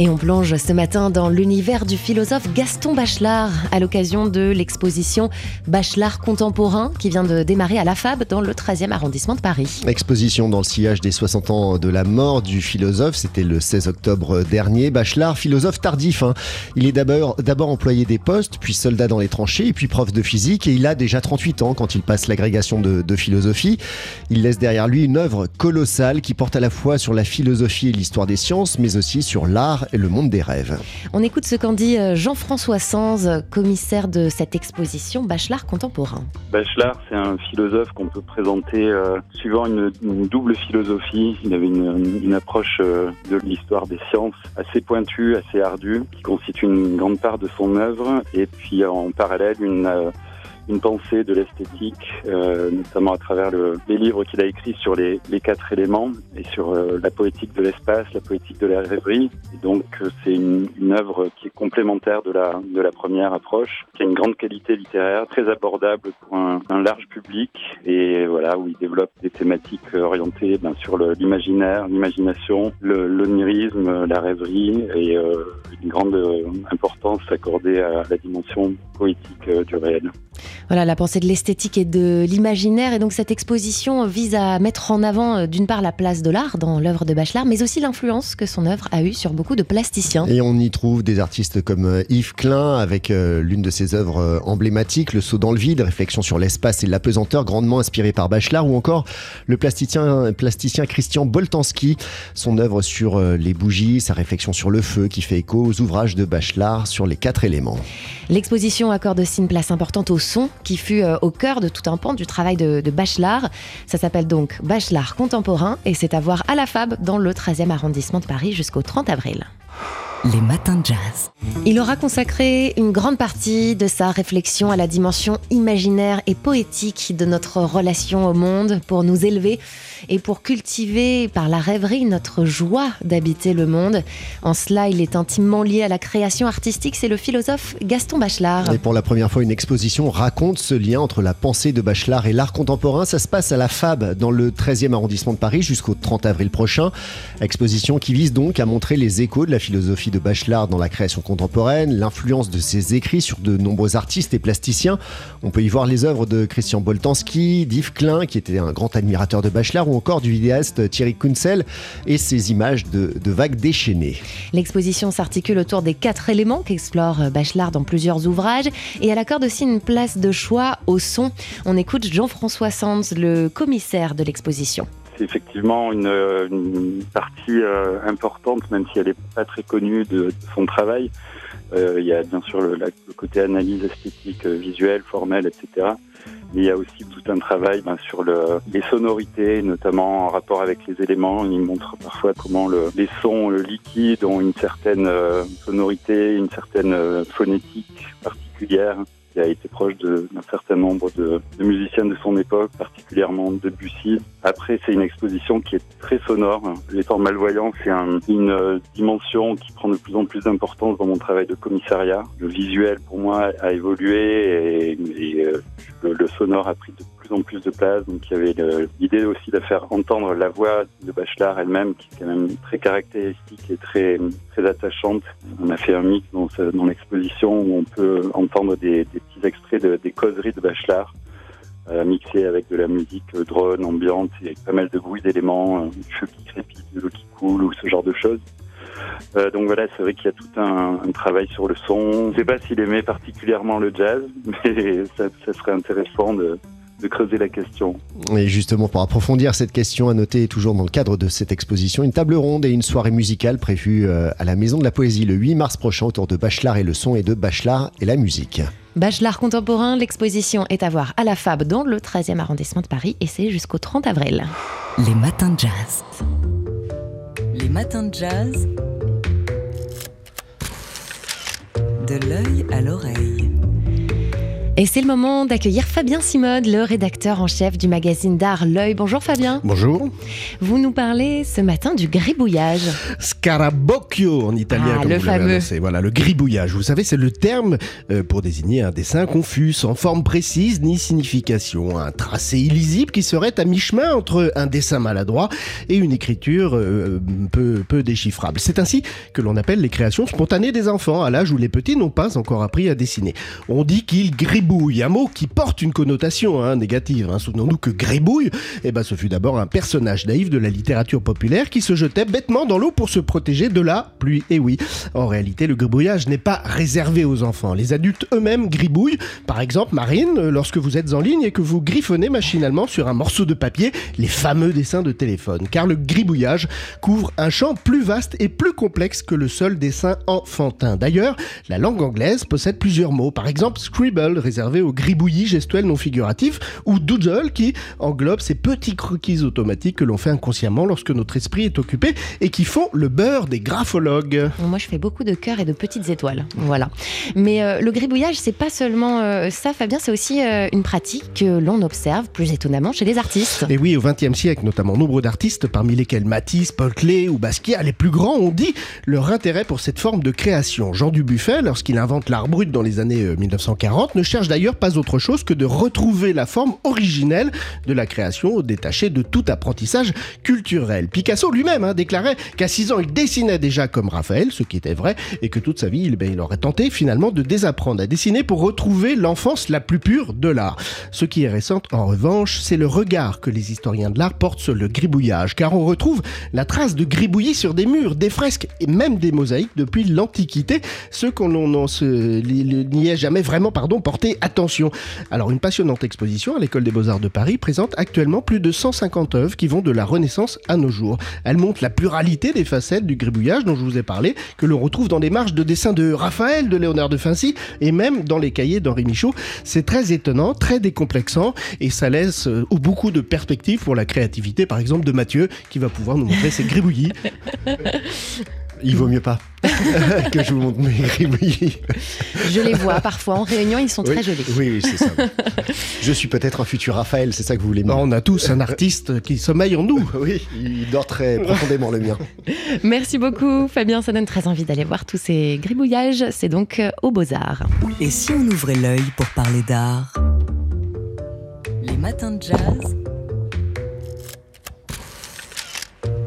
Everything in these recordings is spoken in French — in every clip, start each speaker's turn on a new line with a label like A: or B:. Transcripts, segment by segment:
A: Et on plonge ce matin dans l'univers du philosophe Gaston Bachelard à l'occasion de l'exposition Bachelard contemporain qui vient de démarrer à la FAB dans le 13e arrondissement de Paris.
B: Exposition dans le sillage des 60 ans de la mort du philosophe, c'était le 16 octobre dernier. Bachelard, philosophe tardif. hein. Il est d'abord employé des postes, puis soldat dans les tranchées, et puis prof de physique. Et il a déjà 38 ans quand il passe l'agrégation de, de philosophie. Il laisse derrière lui une œuvre colossale qui porte à la fois sur la philosophie et l'histoire des sciences, mais aussi sur l'art et le monde des rêves.
A: On écoute ce qu'en dit euh, Jean-François Sanz, commissaire de cette exposition Bachelard contemporain.
C: Bachelard, c'est un philosophe qu'on peut présenter euh, suivant une, une double philosophie. Il avait une, une approche euh, de l'histoire des sciences assez pointue, assez ardue, qui constitue une grande part de son œuvre, et puis en parallèle une euh, une pensée de l'esthétique, euh, notamment à travers le, les livres qu'il a écrits sur les, les quatre éléments et sur euh, la poétique de l'espace, la poétique de la rêverie. Et donc euh, c'est une, une œuvre qui est complémentaire de la, de la première approche, qui a une grande qualité littéraire, très abordable pour un, un large public et voilà où il développe des thématiques orientées ben, sur l'imaginaire, l'imagination, l'onirisme, la rêverie et euh, une grande importance accordée à la dimension poétique du réel.
A: Voilà, la pensée de l'esthétique et de l'imaginaire. Et donc cette exposition vise à mettre en avant euh, d'une part la place de l'art dans l'œuvre de Bachelard, mais aussi l'influence que son œuvre a eue sur beaucoup de plasticiens.
B: Et on y trouve des artistes comme euh, Yves Klein avec euh, l'une de ses œuvres emblématiques, Le saut dans le vide, réflexion sur l'espace et l'apesanteur, grandement inspiré par Bachelard, ou encore le plasticien, plasticien Christian Boltanski, son œuvre sur les bougies, sa réflexion sur le feu qui fait écho aux ouvrages de Bachelard sur les quatre éléments.
A: L'exposition accorde aussi une place importante au son, qui fut euh, au cœur de tout un pan du travail de, de Bachelard. Ça s'appelle donc Bachelard contemporain et c'est à voir à la FAB dans le 13e arrondissement de Paris jusqu'au 30 avril.
D: Les matins de jazz.
A: Il aura consacré une grande partie de sa réflexion à la dimension imaginaire et poétique de notre relation au monde pour nous élever et pour cultiver par la rêverie notre joie d'habiter le monde. En cela, il est intimement lié à la création artistique, c'est le philosophe Gaston Bachelard.
B: Et pour la première fois, une exposition raconte ce lien entre la pensée de Bachelard et l'art contemporain. Ça se passe à la FAB, dans le 13e arrondissement de Paris, jusqu'au 30 avril prochain. Exposition qui vise donc à montrer les échos de la philosophie de Bachelard dans la création contemporaine, l'influence de ses écrits sur de nombreux artistes et plasticiens. On peut y voir les œuvres de Christian Boltanski, d'Yves Klein, qui était un grand admirateur de Bachelard, ou encore du vidéaste Thierry Kunsel, et ses images de, de vagues déchaînées.
A: L'exposition s'articule autour des quatre éléments qu'explore Bachelard dans plusieurs ouvrages et elle accorde aussi une place de choix au son. On écoute Jean-François Sanz, le commissaire de l'exposition.
C: C'est effectivement une, partie euh, importante, même si elle n'est pas très connue de, son travail. Euh, il y a bien sûr le, le côté analyse esthétique, euh, visuelle, formelle, etc. Mais il y a aussi tout un travail ben, sur le, les sonorités, notamment en rapport avec les éléments. Il montre parfois comment le, les sons euh, liquides ont une certaine sonorité, une certaine phonétique particulière a été proche de- d'un certain nombre de, de musiciens de son époque, particulièrement Debussy. Après, c'est une exposition qui est très sonore. Étant malvoyant, c'est un- une euh, dimension qui prend de plus en plus d'importance dans mon travail de commissariat. Le visuel, pour moi, a évolué et, euh, le, sonore a pris de plus en plus de place. Donc, il y avait l'idée aussi de faire entendre la voix de Bachelard elle-même, qui est quand même très caractéristique et très, très attachante. On a fait un mix dans, l'exposition où on peut entendre des petits extraits de, des causeries de Bachelard euh, mixées avec de la musique euh, drone, ambiante avec pas mal de bruit d'éléments, euh, feu qui crépite, de l'eau qui coule ou ce genre de choses. Euh, donc voilà, c'est vrai qu'il y a tout un, travail sur le son. Je ne sais pas s'il aimait particulièrement le jazz, mais ça, serait intéressant de, creuser la question.
B: Et justement, pour approfondir cette question, à noter toujours dans le cadre de cette exposition, une table ronde et une soirée musicale prévue à la Maison de la Poésie le 8 mars prochain autour de Bachelard et le son et de Bachelard et la musique.
A: Bachelard contemporain, l'exposition est à voir à la FAB dans le 13e arrondissement de Paris et c'est jusqu'au 30 avril.
D: Les matins de jazz. Les matins de jazz. De l'œil à l'oreille.
A: Et c'est le moment d'accueillir Fabien Simode, le rédacteur en chef du magazine d'art L'œil. Bonjour Fabien.
E: Bonjour.
A: Vous nous parlez ce matin du gribouillage.
E: Scarabocchio en italien,
A: Ah,
E: comme
A: le
E: vous
A: fameux.
E: Voilà, le gribouillage. Vous savez, c'est le terme euh, pour désigner un dessin confus, sans forme précise ni signification. Un tracé illisible qui serait à mi-chemin entre un dessin maladroit et une écriture euh, peu, peu déchiffrable. C'est ainsi que l'on appelle les créations spontanées des enfants, à l'âge où les petits n'ont pas encore appris à dessiner. On dit qu'ils gribouillent, un mot qui porte une connotation hein, négative. hein. Souvenons-nous que gribouille, eh ben, ce fut d'abord un personnage naïf de la littérature populaire qui se jetait bêtement dans l'eau pour se protéger de la pluie. Et oui, en réalité, le gribouillage n'est pas réservé aux enfants. Les adultes eux-mêmes gribouillent. Par exemple, Marine, lorsque vous êtes en ligne et que vous griffonnez machinalement sur un morceau de papier les fameux dessins de téléphone. Car le gribouillage couvre un champ plus vaste et plus complexe que le seul dessin enfantin. D'ailleurs, la langue anglaise possède plusieurs mots. Par exemple, scribble, réservé au gribouillis gestuel non figuratif, ou doodle, qui englobe ces petits croquis automatiques que l'on fait inconsciemment lorsque notre esprit est occupé et qui font le beurre des graphologues.
A: Moi, je fais beaucoup de cœurs et de petites étoiles. Voilà. Mais euh, le gribouillage, c'est pas seulement euh, ça, Fabien, c'est aussi euh, une pratique que l'on observe plus étonnamment chez les artistes.
E: Et oui, au XXe siècle, notamment nombre d'artistes, parmi lesquels Matisse, Paul Klee ou Basquiat, les plus grands, ont dit leur intérêt pour cette forme de création. Jean Dubuffet, lorsqu'il invente l'art brut dans les années euh, 1940, ne cherche d'ailleurs pas autre chose que de retrouver la forme originelle de la création, détachée de tout apprentissage culturel. Picasso lui-même hein, déclarait qu'à 6 ans, il dessinait déjà comme Raphaël, ce qui était vrai, et que toute sa vie, il, ben, aurait tenté finalement de désapprendre à dessiner pour retrouver l'enfance la plus pure de l'art. Ce qui est récent, en revanche, c'est le regard que les historiens de l'art portent sur le gribouillage, car on retrouve la trace de gribouillis sur des murs, des fresques et même des mosaïques depuis l'Antiquité, ce qu'on n'y ait jamais vraiment pardon, porté attention. Alors une passionnante exposition à l'École des Beaux-Arts de Paris présente actuellement plus de 150 œuvres qui vont de la Renaissance à nos jours. Elle montre la pluralité des facettes du gribouillage dont je vous ai parlé, que l'on retrouve dans des marges de dessins de Raphaël, de Léonard de Vinci et même dans les cahiers d'Henri Michaud. C'est très étonnant, très décomplexant et ça laisse euh, beaucoup de perspectives pour la créativité, par exemple de Mathieu, qui va pouvoir nous montrer ses gribouillis.
B: Il vaut mieux pas que je vous montre mes gribouillis.
A: Je les vois parfois en réunion, ils sont très jolis.
B: Oui, oui, c'est ça. je suis peut-être un futur Raphaël, c'est ça que vous voulez dire
E: on a tous un artiste qui sommeille en nous.
B: Oui, il dort très profondément le mien.
A: Merci beaucoup, Fabien. Ça donne très envie d'aller voir tous ces gribouillages. C'est donc euh, au Beaux-Arts.
D: Et si on ouvrait l'œil pour parler d'art? Les matins de jazz?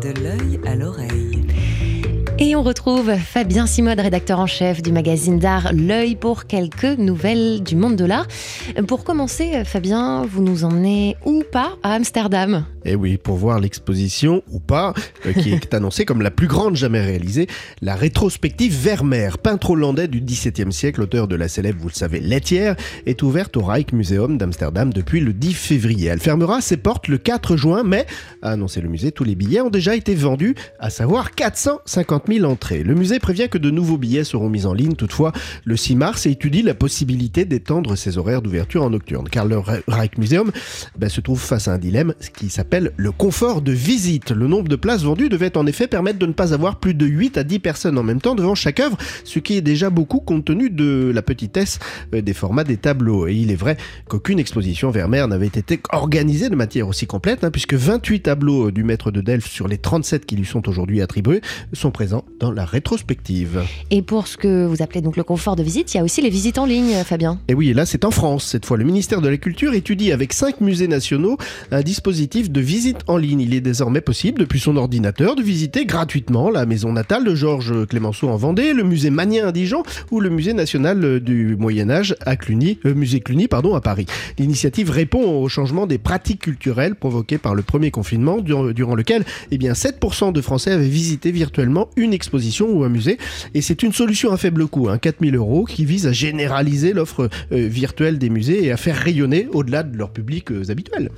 D: De l'œil à l'oreille.
A: Et on retrouve Fabien Simode, rédacteur en chef du magazine d'art L'œil pour quelques nouvelles du monde de l'art. Pour commencer, Fabien, vous nous emmenez ou pas à Amsterdam?
E: Eh oui, pour voir l'exposition, ou pas, euh, qui est annoncée comme la plus grande jamais réalisée, la rétrospective Vermeer, peintre hollandais du XVIIe siècle, auteur de la célèbre, vous le savez, laitière, est ouverte au Rijksmuseum d'Amsterdam depuis le 10 février. Elle fermera ses portes le 4 juin, mais, a annoncé le musée, tous les billets ont déjà été vendus, à savoir 450 000 entrées. Le musée prévient que de nouveaux billets seront mis en ligne toutefois le 6 mars et étudie la possibilité d'étendre ses horaires d'ouverture en nocturne, car le Ri- Rijksmuseum ben, se trouve face à un dilemme qui s'appelle le confort de visite. Le nombre de places vendues devait en effet permettre de ne pas avoir plus de 8 à 10 personnes en même temps devant chaque œuvre, ce qui est déjà beaucoup compte tenu de la petitesse euh, des formats des tableaux. Et il est vrai qu'aucune exposition Vermeer n'avait été organisée de matière aussi complète, hein, puisque 28 tableaux euh, du maître de Delphes sur les 37 qui lui sont aujourd'hui attribués sont présents dans la rétrospective.
A: Et pour ce que vous appelez donc le confort de visite, il y a aussi les visites en ligne, Fabien.
E: Et oui, et là c'est en France cette fois. Le ministère de la Culture étudie avec cinq musées nationaux un dispositif de visite en ligne. Il est désormais possible depuis son ordinateur de visiter gratuitement la maison natale de Georges Clémenceau en Vendée, le musée Magnien à Dijon ou le musée national du Moyen Âge à Cluny, euh, musée Cluny pardon à Paris. L'initiative répond au changement des pratiques culturelles provoquées par le premier confinement durant, durant lequel eh bien 7% de Français avaient visité virtuellement une exposition ou un musée et c'est une solution à faible coût, hein, 4000 euros, qui vise à généraliser l'offre euh, virtuelle des musées et à faire rayonner au-delà de leurs publics euh, habituels.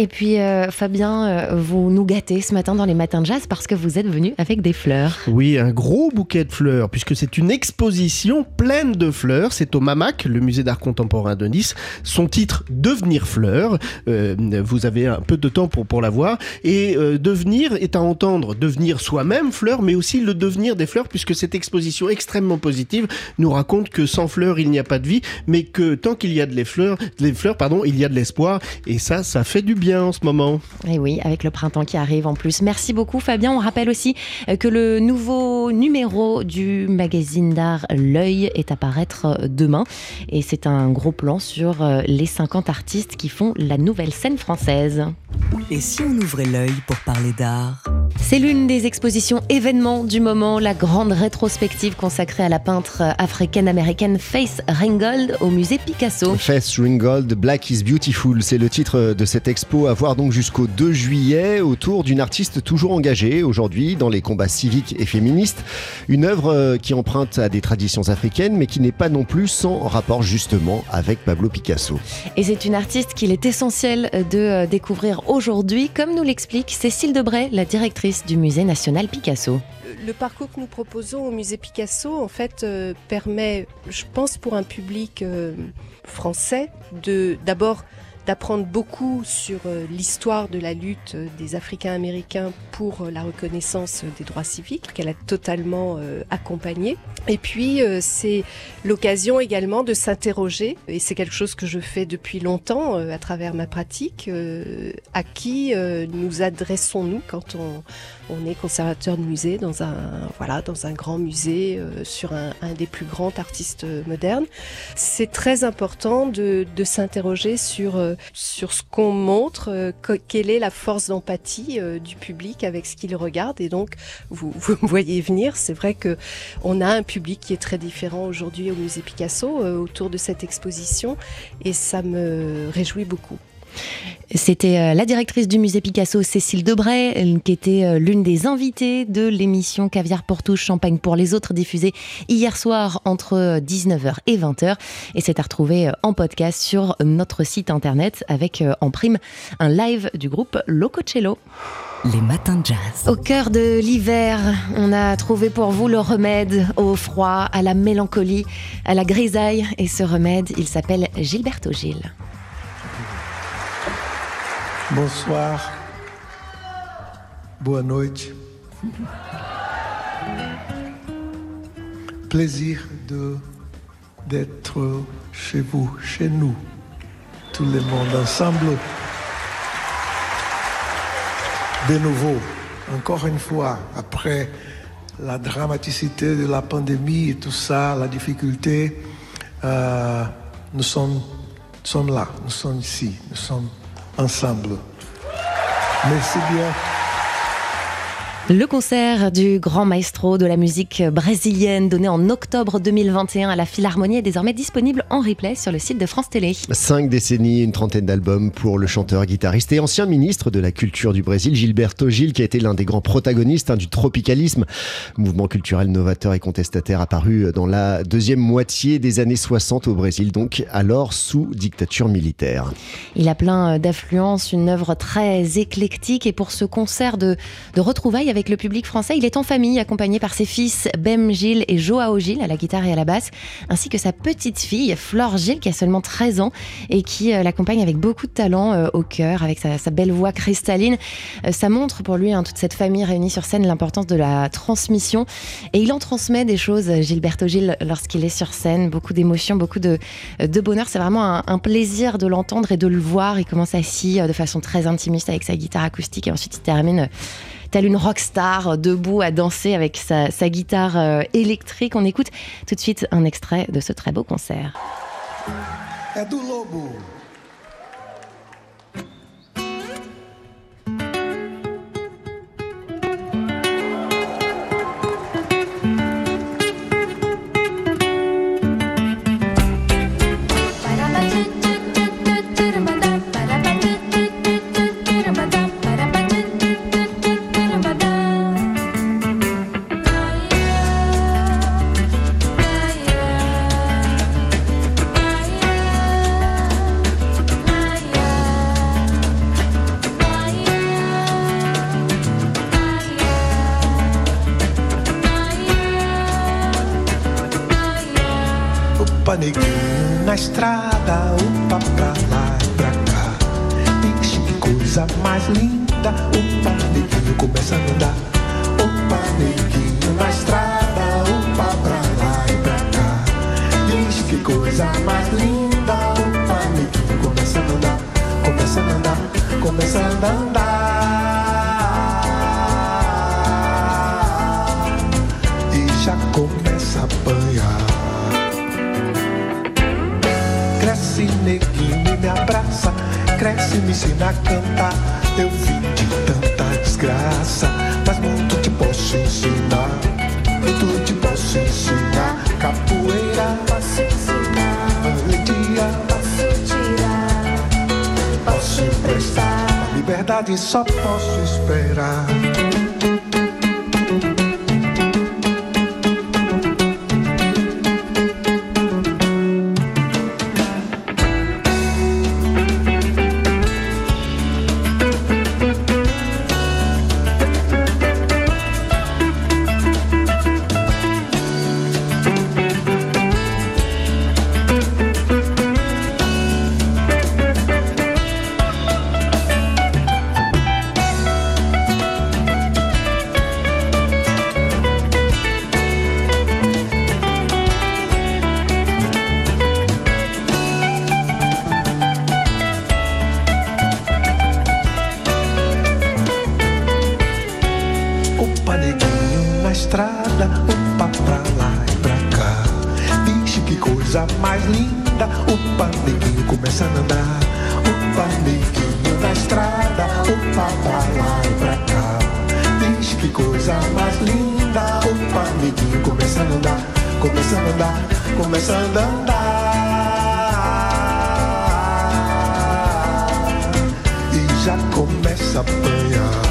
A: Et puis, euh, Fabien, euh, vous nous gâtez ce matin dans les matins de jazz parce que vous êtes venu avec des fleurs.
E: Oui, un gros bouquet de fleurs, puisque c'est une exposition pleine de fleurs. C'est au MAMAC, le musée d'art contemporain de Nice. Son titre, Devenir fleur. Euh, vous avez un peu de temps pour, pour la voir. Et devenir est à entendre devenir soi-même fleur, mais aussi le devenir des fleurs, puisque cette exposition extrêmement positive nous raconte que sans fleurs, il n'y a pas de vie, mais que tant qu'il y a de les fleurs, les fleurs, pardon, il y a de l'espoir. Et ça, ça fait du bien en ce moment.
A: Et oui, avec le printemps qui arrive en plus. Merci beaucoup Fabien. On rappelle aussi euh, que le nouveau numéro du magazine d'art L'œil est à paraître euh, demain. Et c'est un gros plan sur euh, les 50 artistes qui font la nouvelle scène française.
D: Et si on ouvrait l'œil pour parler d'art?
A: C'est l'une des expositions événements du moment, la grande rétrospective consacrée à la peintre africaine-américaine Faith Ringgold au musée Picasso.
B: Faith Ringgold, Black is Beautiful, c'est le titre de cette expo à voir donc jusqu'au 2 juillet autour d'une artiste toujours engagée aujourd'hui dans les combats civiques et féministes. Une œuvre euh, qui emprunte à des traditions africaines mais qui n'est pas non plus sans rapport justement avec Pablo Picasso.
A: Et c'est une artiste qu'il est essentiel de euh, découvrir aujourd'hui, comme nous l'explique Cécile Debray, la directrice du musée national Picasso.
F: Le parcours que nous proposons au musée Picasso, en fait, euh, permet, je pense, pour un public euh, français, de d'abord d'apprendre beaucoup sur euh, l'histoire de la lutte euh, des Africains américains pour euh, la reconnaissance des droits civiques, qu'elle a totalement euh, accompagné. Et puis, c'est l'occasion également de s'interroger, et c'est quelque chose que je fais depuis longtemps à travers ma pratique, à qui nous adressons-nous quand on, on est conservateur de musée dans un, voilà, dans un grand musée sur un, des plus grands artistes modernes. C'est très important de, de s'interroger sur, sur ce qu'on montre, euh, que- quelle est la force d'empathie euh, du public avec ce qu'il regarde. Et donc, vous, vous me voyez venir, c'est vrai que on a un public qui est très différent aujourd'hui au musée Picasso euh, autour de cette exposition et ça me réjouit beaucoup.
A: C'était euh, la directrice du musée Picasso, Cécile Debray, euh, qui était euh, l'une des invitées de l'émission Caviar pour tous, Champagne pour les autres, diffusée hier soir entre 19h et 20h. Et c'est à retrouver en podcast sur notre site internet avec en prime un live du groupe Lococello.
D: Les matins de jazz.
A: Au cœur de l'hiver, on a trouvé pour vous le remède au froid, à la mélancolie, à la grisaille. Et ce remède, il s'appelle Gilberto Gil.
G: Bonsoir. Boa noite. Plaisir d'être chez vous, chez nous, tout le monde ensemble. De nouveau, encore une fois, après la dramaticité de la pandémie et tout ça, la difficulté, euh, nous sommes, sommes là, nous sommes ici, nous sommes ensemble. Merci bien.
A: Le concert du grand maestro de la musique brésilienne donné en octobre 2021 à la Philharmonie est désormais disponible en replay sur le site de France Télé.
B: Cinq décennies, une trentaine d'albums pour le chanteur, guitariste et ancien ministre de la Culture du Brésil, Gilberto Gil, qui a été l'un des grands protagonistes hein, du tropicalisme, mouvement culturel novateur et contestataire apparu dans la deuxième moitié des années 60 au Brésil, donc alors sous dictature militaire.
A: Il a plein d'affluence, une œuvre très éclectique et pour ce concert de, de retrouvailles avec le public français, il est en famille accompagné par ses fils Bem Gil et Joao Gil à la guitare et à la basse, ainsi que sa petite fille Flore Gil qui a seulement 13 ans et qui euh, l'accompagne avec beaucoup de talent euh, au cœur, avec sa, belle voix cristalline. Euh, ça montre pour lui, hein, toute cette famille réunie sur scène, l'importance de la transmission et il en transmet des choses, Gilberto Gil, lorsqu'il est sur scène, beaucoup d'émotions, beaucoup de, bonheur. C'est vraiment un, plaisir de l'entendre et de le voir. Il commence assis euh, de façon très intimiste avec sa guitare acoustique et ensuite il termine telle une rockstar debout à danser avec sa, guitare euh, électrique. On écoute tout de suite un extrait de ce très beau concert.
G: Estrada, opa, pra lá e pra cá. Ixi, que coisa mais linda. Opa, neguinho começa a andar. Opa, neguinho na estrada, upa pra lá e pra cá. Diz que coisa mais linda, upa, amiguinho começando a andar, começando a andar, começando a andar. Cresce me ensina a cantar. Eu vim de tanta desgraça, mas muito te posso ensinar. Muito te posso ensinar. Capoeira, posso ensinar. Valentia, posso tirar. Posso emprestar. A liberdade só posso esperar. Começando a andar, começando a andar. E já começa a apanhar.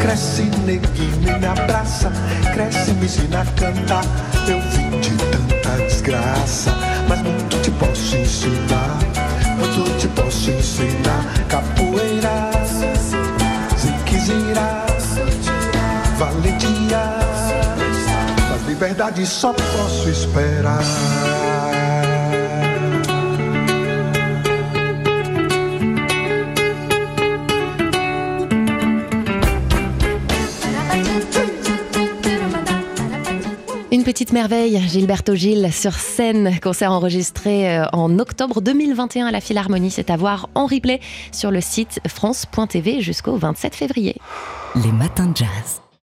G: Cresce neguinho me abraça, cresce me ensina a cantar. Eu vim de tanta desgraça, mas muito te posso ensinar. Muito te posso ensinar. Capoeira, ziquezira, valentia. Liberdade só posso esperar.
A: Une petite merveille, Gilberto Gil sur scène, concert enregistré euh, en octobre 2021 à la Philharmonie. C'est à voir en replay sur le site France.tv jusqu'au 27 février.
D: Les matins de jazz.